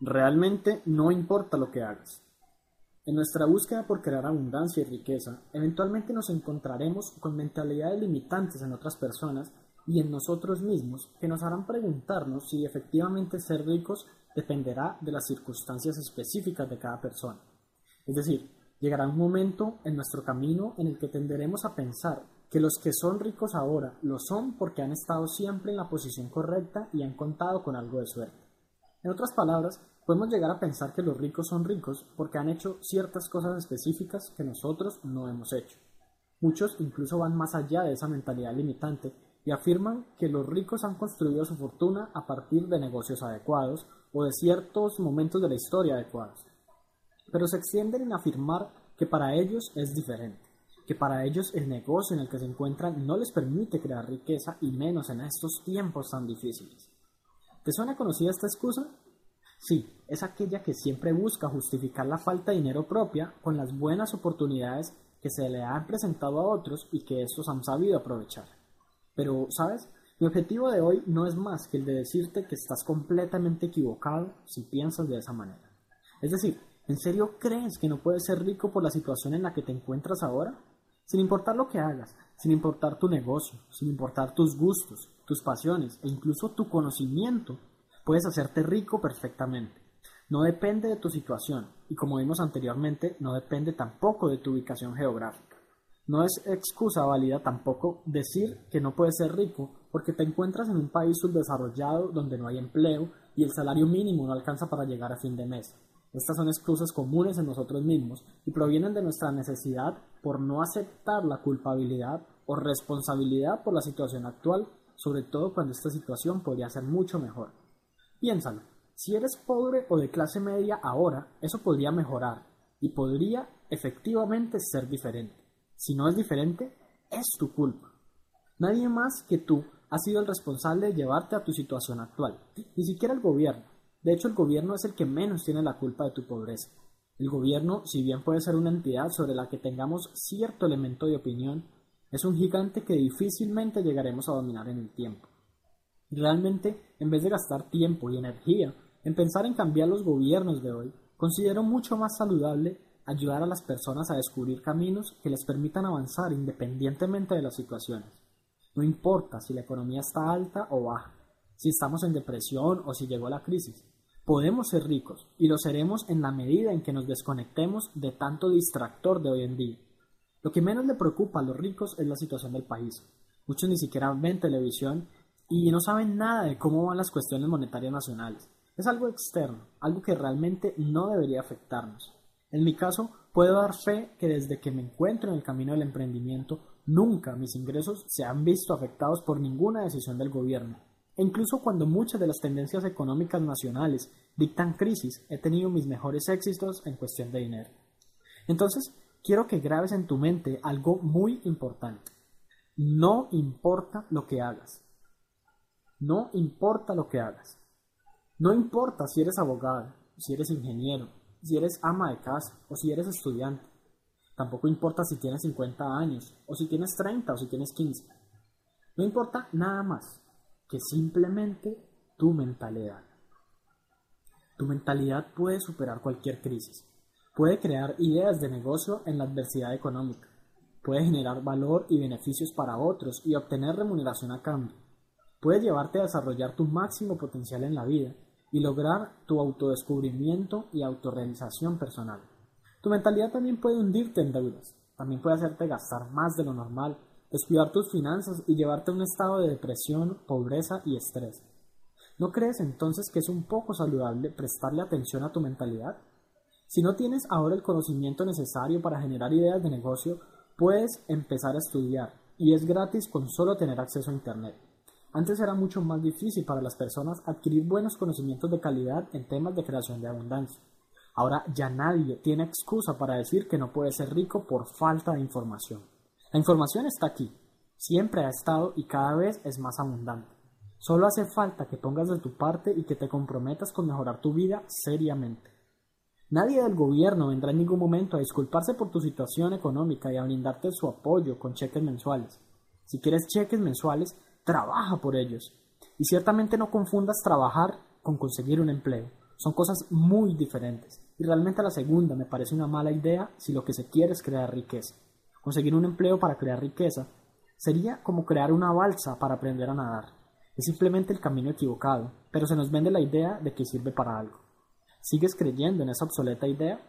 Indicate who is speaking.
Speaker 1: Realmente no importa lo que hagas. En nuestra búsqueda por crear abundancia y riqueza, eventualmente nos encontraremos con mentalidades limitantes en otras personas y en nosotros mismos que nos harán preguntarnos si efectivamente ser ricos dependerá de las circunstancias específicas de cada persona. Es decir, llegará un momento en nuestro camino en el que tenderemos a pensar que los que son ricos ahora lo son porque han estado siempre en la posición correcta y han contado con algo de suerte. En otras palabras, podemos llegar a pensar que los ricos son ricos porque han hecho ciertas cosas específicas que nosotros no hemos hecho. Muchos incluso van más allá de esa mentalidad limitante y afirman que los ricos han construido su fortuna a partir de negocios adecuados o de ciertos momentos de la historia adecuados. Pero se extienden en afirmar que para ellos es diferente, que para ellos el negocio en el que se encuentran no les permite crear riqueza y menos en estos tiempos tan difíciles. ¿Te suena conocida esta excusa? Sí, es aquella que siempre busca justificar la falta de dinero propia con las buenas oportunidades que se le han presentado a otros y que estos han sabido aprovechar. Pero, ¿sabes? Mi objetivo de hoy no es más que el de decirte que estás completamente equivocado si piensas de esa manera. Es decir, ¿en serio crees que no puedes ser rico por la situación en la que te encuentras ahora? Sin importar lo que hagas, sin importar tu negocio, sin importar tus gustos, tus pasiones e incluso tu conocimiento, puedes hacerte rico perfectamente. No depende de tu situación y como vimos anteriormente, no depende tampoco de tu ubicación geográfica. No es excusa válida tampoco decir que no puedes ser rico porque te encuentras en un país subdesarrollado donde no hay empleo y el salario mínimo no alcanza para llegar a fin de mes. Estas son excusas comunes en nosotros mismos y provienen de nuestra necesidad por no aceptar la culpabilidad o responsabilidad por la situación actual, sobre todo cuando esta situación podría ser mucho mejor. Piénsalo, si eres pobre o de clase media ahora, eso podría mejorar y podría efectivamente ser diferente. Si no es diferente, es tu culpa. Nadie más que tú ha sido el responsable de llevarte a tu situación actual, ni siquiera el gobierno. De hecho, el gobierno es el que menos tiene la culpa de tu pobreza. El gobierno, si bien puede ser una entidad sobre la que tengamos cierto elemento de opinión, es un gigante que difícilmente llegaremos a dominar en el tiempo. Realmente, en vez de gastar tiempo y energía en pensar en cambiar los gobiernos de hoy, considero mucho más saludable ayudar a las personas a descubrir caminos que les permitan avanzar independientemente de las situaciones. No importa si la economía está alta o baja, si estamos en depresión o si llegó la crisis. Podemos ser ricos y lo seremos en la medida en que nos desconectemos de tanto distractor de hoy en día. Lo que menos le preocupa a los ricos es la situación del país. Muchos ni siquiera ven televisión y no saben nada de cómo van las cuestiones monetarias nacionales. Es algo externo, algo que realmente no debería afectarnos. En mi caso, puedo dar fe que desde que me encuentro en el camino del emprendimiento, nunca mis ingresos se han visto afectados por ninguna decisión del gobierno. E incluso cuando muchas de las tendencias económicas nacionales dictan crisis, he tenido mis mejores éxitos en cuestión de dinero. Entonces, quiero que grabes en tu mente algo muy importante. No importa lo que hagas, no importa lo que hagas. No importa si eres abogado, si eres ingeniero, si eres ama de casa o si eres estudiante. Tampoco importa si tienes 50 años o si tienes 30 o si tienes 15. No importa nada más que simplemente tu mentalidad. Tu mentalidad puede superar cualquier crisis. Puede crear ideas de negocio en la adversidad económica. Puede generar valor y beneficios para otros y obtener remuneración a cambio puede llevarte a desarrollar tu máximo potencial en la vida y lograr tu autodescubrimiento y autorrealización personal. Tu mentalidad también puede hundirte en deudas, también puede hacerte gastar más de lo normal, descuidar tus finanzas y llevarte a un estado de depresión, pobreza y estrés. ¿No crees entonces que es un poco saludable prestarle atención a tu mentalidad? Si no tienes ahora el conocimiento necesario para generar ideas de negocio, puedes empezar a estudiar y es gratis con solo tener acceso a Internet. Antes era mucho más difícil para las personas adquirir buenos conocimientos de calidad en temas de creación de abundancia. Ahora ya nadie tiene excusa para decir que no puede ser rico por falta de información. La información está aquí, siempre ha estado y cada vez es más abundante. Solo hace falta que pongas de tu parte y que te comprometas con mejorar tu vida seriamente. Nadie del gobierno vendrá en ningún momento a disculparse por tu situación económica y a brindarte su apoyo con cheques mensuales. Si quieres cheques mensuales, trabaja por ellos. Y ciertamente no confundas trabajar con conseguir un empleo. Son cosas muy diferentes. Y realmente la segunda me parece una mala idea si lo que se quiere es crear riqueza. Conseguir un empleo para crear riqueza sería como crear una balsa para aprender a nadar. Es simplemente el camino equivocado, pero se nos vende la idea de que sirve para algo. ¿Sigues creyendo en esa obsoleta idea?